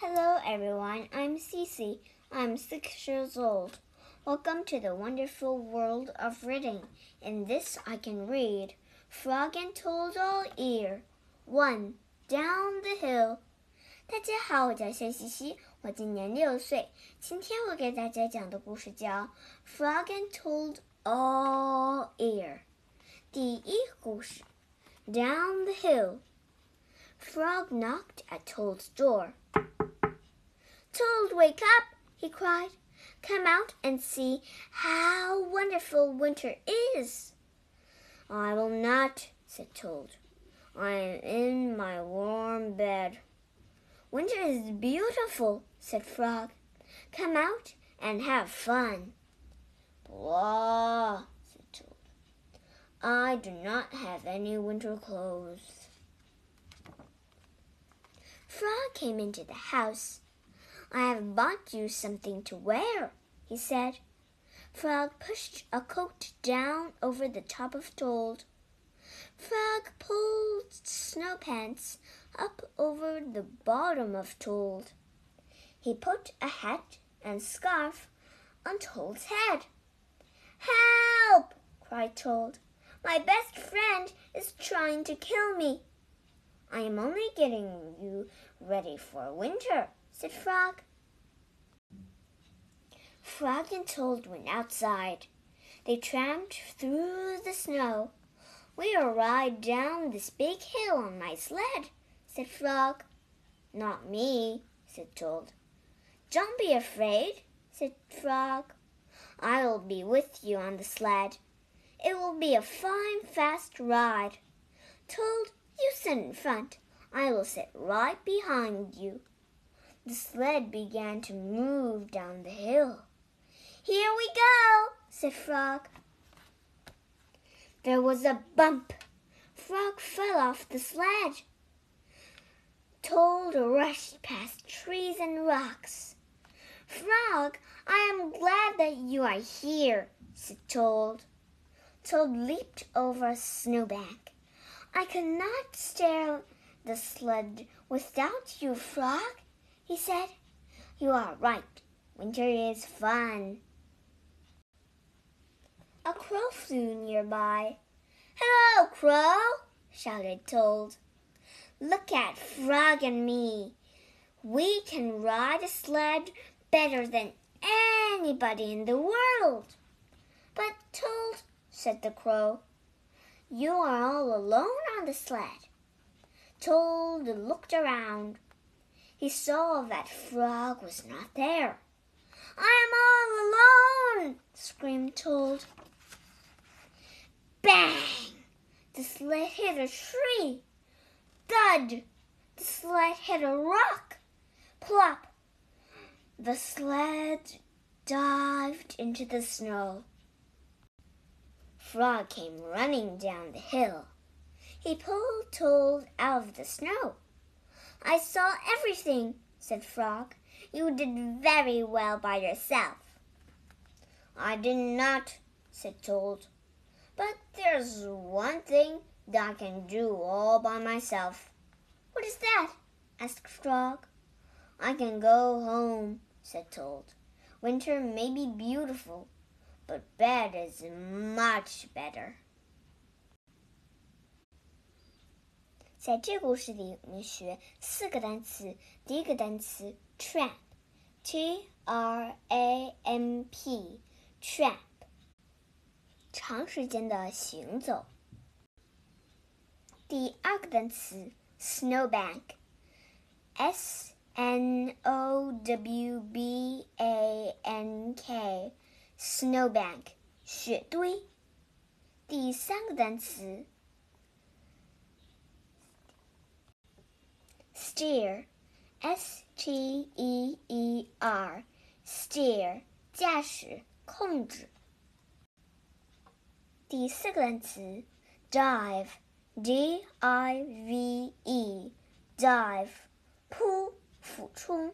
Hello, everyone. I'm Cece. I'm six years old. Welcome to the wonderful world of reading. In this, I can read Frog and Toad All Year. One down the hill. 大家好，我叫谢西西，我今年六岁。今天我给大家讲的故事叫《Frog and Toad All Year》。第一故事，Down the hill. Frog knocked at Toad's door. Toad, wake up! he cried. Come out and see how wonderful winter is. I will not, said Toad. I am in my warm bed. Winter is beautiful, said Frog. Come out and have fun. Blah, said Toad. I do not have any winter clothes. Frog came into the house. I have bought you something to wear, he said. Frog pushed a coat down over the top of Toad. Frog pulled snow pants up over the bottom of Toad. He put a hat and scarf on Toad's head. Help! cried Toad. My best friend is trying to kill me. I am only getting you ready for winter, said Frog. Frog and Toad went outside. They tramped through the snow. We'll ride down this big hill on my sled, said Frog. Not me, said Toad. Don't be afraid, said Frog. I'll be with you on the sled. It will be a fine, fast ride. Toad you sit in front. I will sit right behind you. The sled began to move down the hill. Here we go, said Frog. There was a bump. Frog fell off the sled. Toad rushed past trees and rocks. Frog, I am glad that you are here, said Toad. Toad leaped over a snowbank. I cannot steer the sled without you, Frog, he said. You are right. Winter is fun. A crow flew nearby. Hello, Crow, shouted Toad. Look at Frog and me. We can ride a sled better than anybody in the world. But Toad, said the crow, you are all alone on the sled. Toad looked around. He saw that Frog was not there. I am all alone, screamed Toad. Bang! The sled hit a tree. Thud! The sled hit a rock. Plop! The sled dived into the snow. Frog came running down the hill. He pulled Toad out of the snow. I saw everything, said Frog. You did very well by yourself. I did not, said Toad. But there's one thing that I can do all by myself. What is that? asked Frog. I can go home, said Toad. Winter may be beautiful, but bed is much better. 在这故事里，我们学四个单词。第一个单词 tramp，t r a m p，tramp，长时间的行走。第二个单词 snowbank，s n o w b a n k。snowbank 雪堆。第三个单词 ，steer，s t e e r，steer 驾驶控制。第四个单词，dive，d i v e，dive 扑俯冲。